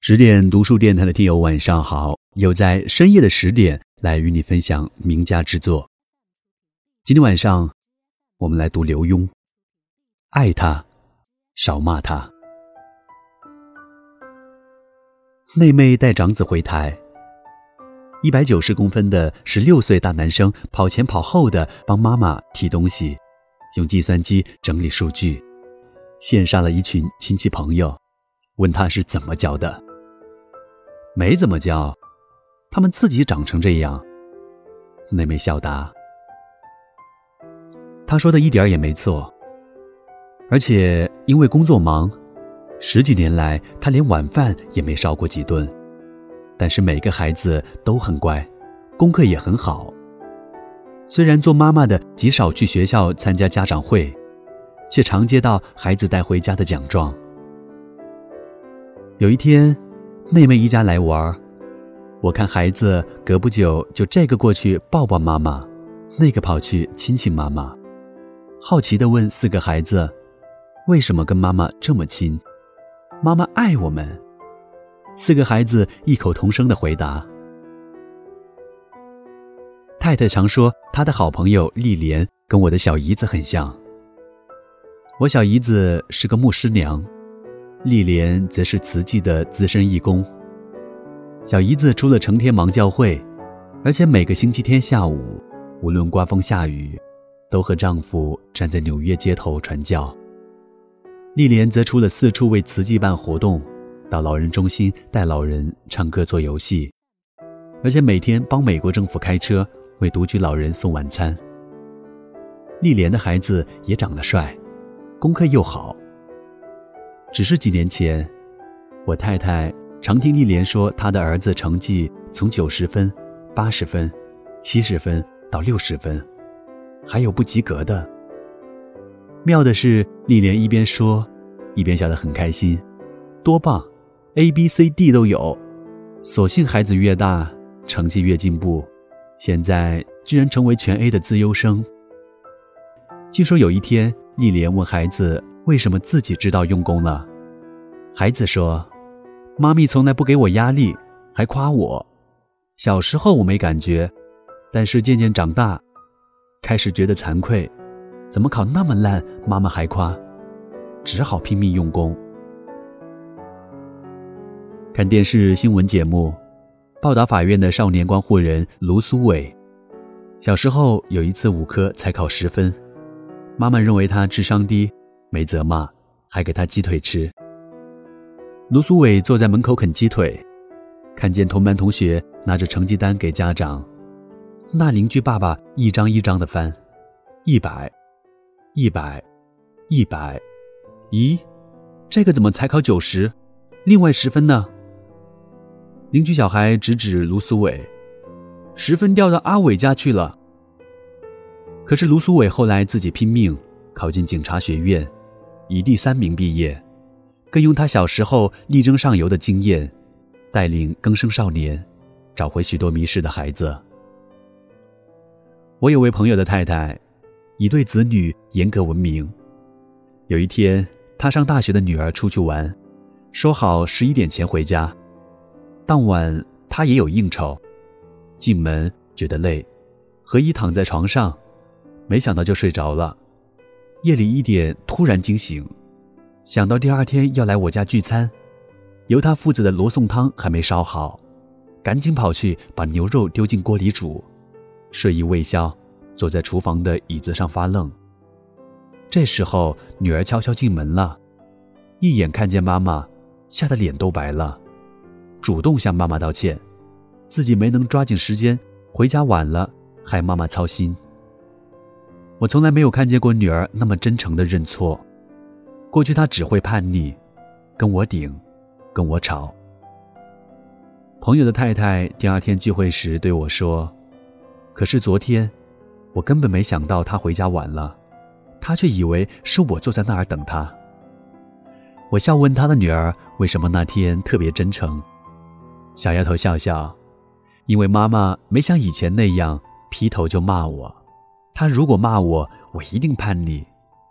十点读书电台的听友晚上好，又在深夜的十点来与你分享名家之作。今天晚上，我们来读刘墉，爱他，少骂他。妹妹带长子回台，一百九十公分的十六岁大男生跑前跑后的帮妈妈提东西，用计算机整理数据，羡煞了一群亲戚朋友，问他是怎么教的。没怎么教，他们自己长成这样。妹妹笑答：“他说的一点也没错。而且因为工作忙，十几年来他连晚饭也没烧过几顿。但是每个孩子都很乖，功课也很好。虽然做妈妈的极少去学校参加家长会，却常接到孩子带回家的奖状。有一天。”妹妹一家来玩，我看孩子隔不久就这个过去抱抱妈妈，那个跑去亲亲妈妈，好奇地问四个孩子：“为什么跟妈妈这么亲？”妈妈爱我们。四个孩子异口同声的回答。太太常说她的好朋友丽莲跟我的小姨子很像。我小姨子是个牧师娘。丽莲则是慈济的资深义工。小姨子除了成天忙教会，而且每个星期天下午，无论刮风下雨，都和丈夫站在纽约街头传教。丽莲则除了四处为慈济办活动，到老人中心带老人唱歌做游戏，而且每天帮美国政府开车为独居老人送晚餐。丽莲的孩子也长得帅，功课又好。只是几年前，我太太常听丽莲说，她的儿子成绩从九十分、八十分、七十分到六十分，还有不及格的。妙的是，丽莲一边说，一边笑得很开心，多棒！A、B、C、D 都有。所幸孩子越大，成绩越进步，现在居然成为全 A 的资优生。据说有一天，丽莲问孩子。为什么自己知道用功了？孩子说：“妈咪从来不给我压力，还夸我。小时候我没感觉，但是渐渐长大，开始觉得惭愧。怎么考那么烂，妈妈还夸，只好拼命用功。”看电视新闻节目，报道法院的少年观护人卢苏伟，小时候有一次五科才考十分，妈妈认为他智商低。没责骂，还给他鸡腿吃。卢苏伟坐在门口啃鸡腿，看见同班同学拿着成绩单给家长，那邻居爸爸一张一张的翻，一百，一百，一百，咦，这个怎么才考九十？另外十分呢？邻居小孩指指卢苏伟，十分掉到阿伟家去了。可是卢苏伟后来自己拼命考进警察学院。以第三名毕业，更用他小时候力争上游的经验，带领更生少年，找回许多迷失的孩子。我有位朋友的太太，以对子女严格闻名。有一天，他上大学的女儿出去玩，说好十一点前回家。当晚他也有应酬，进门觉得累，何以躺在床上，没想到就睡着了。夜里一点突然惊醒，想到第二天要来我家聚餐，由他负责的罗宋汤还没烧好，赶紧跑去把牛肉丢进锅里煮，睡意未消，坐在厨房的椅子上发愣。这时候女儿悄悄进门了，一眼看见妈妈，吓得脸都白了，主动向妈妈道歉，自己没能抓紧时间回家晚了，害妈妈操心。我从来没有看见过女儿那么真诚的认错。过去她只会叛逆，跟我顶，跟我吵。朋友的太太第二天聚会时对我说：“可是昨天，我根本没想到她回家晚了，她却以为是我坐在那儿等她。”我笑问他的女儿为什么那天特别真诚。小丫头笑笑，因为妈妈没像以前那样劈头就骂我。他如果骂我，我一定叛逆；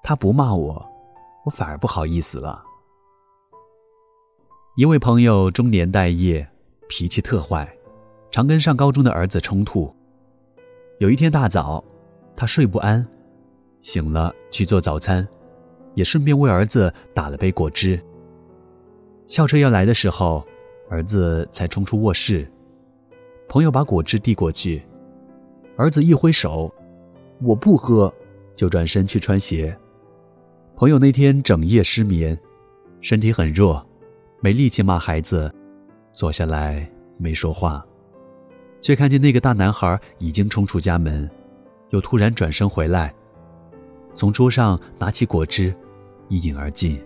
他不骂我，我反而不好意思了。一位朋友中年待业，脾气特坏，常跟上高中的儿子冲突。有一天大早，他睡不安，醒了去做早餐，也顺便为儿子打了杯果汁。校车要来的时候，儿子才冲出卧室，朋友把果汁递过去，儿子一挥手，我不喝，就转身去穿鞋。朋友那天整夜失眠，身体很弱。没力气骂孩子，坐下来没说话，却看见那个大男孩已经冲出家门，又突然转身回来，从桌上拿起果汁，一饮而尽。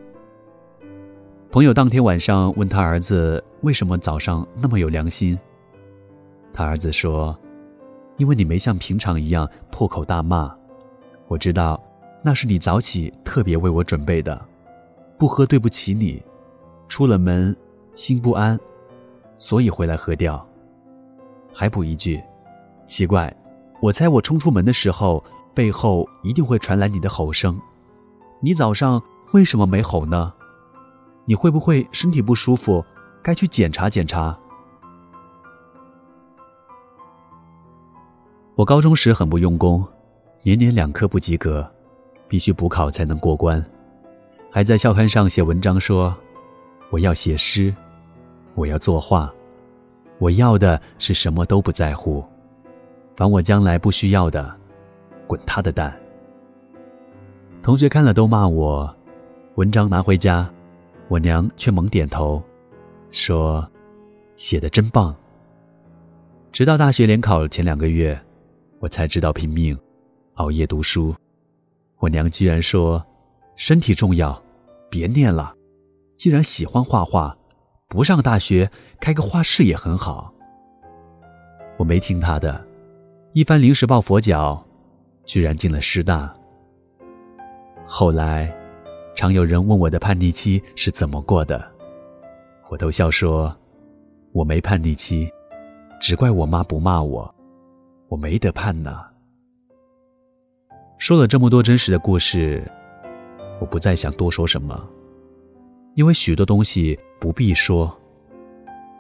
朋友当天晚上问他儿子为什么早上那么有良心，他儿子说：“因为你没像平常一样破口大骂，我知道那是你早起特别为我准备的，不喝对不起你。”出了门，心不安，所以回来喝掉。还补一句，奇怪，我猜我冲出门的时候，背后一定会传来你的吼声。你早上为什么没吼呢？你会不会身体不舒服，该去检查检查？我高中时很不用功，年年两科不及格，必须补考才能过关，还在校刊上写文章说。我要写诗，我要作画，我要的是什么都不在乎，凡我将来不需要的，滚他的蛋！同学看了都骂我，文章拿回家，我娘却猛点头，说写的真棒。直到大学联考前两个月，我才知道拼命熬夜读书，我娘居然说身体重要，别念了。既然喜欢画画，不上大学开个画室也很好。我没听他的，一番临时抱佛脚，居然进了师大。后来，常有人问我的叛逆期是怎么过的，我都笑说，我没叛逆期，只怪我妈不骂我，我没得盼呢。说了这么多真实的故事，我不再想多说什么。因为许多东西不必说，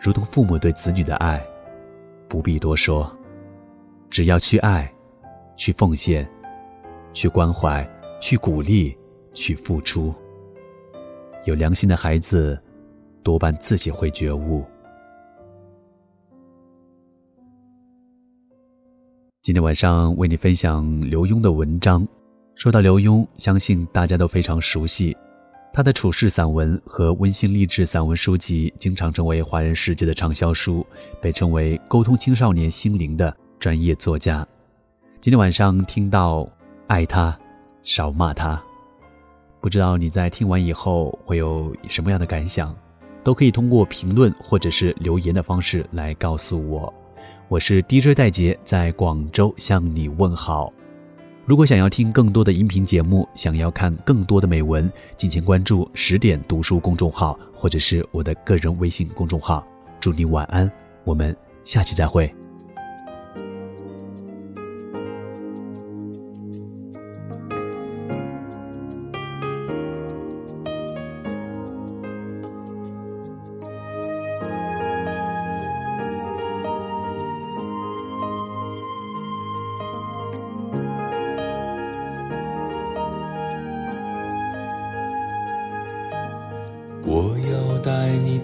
如同父母对子女的爱，不必多说，只要去爱，去奉献，去关怀，去鼓励，去付出。有良心的孩子，多半自己会觉悟。今天晚上为你分享刘墉的文章。说到刘墉，相信大家都非常熟悉。他的处世散文和温馨励志散文书籍经常成为华人世界的畅销书，被称为沟通青少年心灵的专业作家。今天晚上听到“爱他，少骂他”，不知道你在听完以后会有什么样的感想，都可以通过评论或者是留言的方式来告诉我。我是 DJ 戴杰，在广州向你问好。如果想要听更多的音频节目，想要看更多的美文，敬请关注十点读书公众号，或者是我的个人微信公众号。祝你晚安，我们下期再会。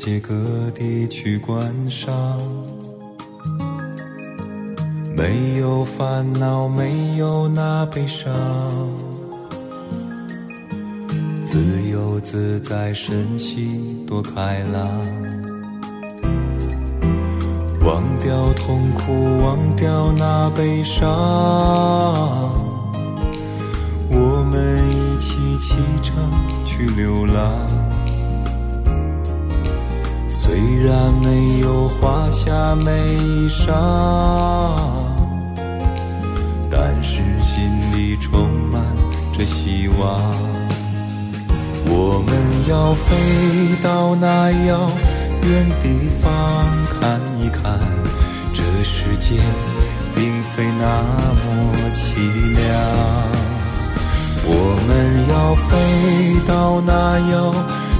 界各地去观赏，没有烦恼，没有那悲伤，自由自在，身心多开朗，忘掉痛苦，忘掉那悲伤。我们一起启程去流浪，虽然没有华厦美衣裳，但是心里充满着希望。我们要飞到那遥远地方看一看，这世界并非那么凄凉。我们要飞到那遥远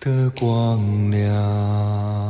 的光亮。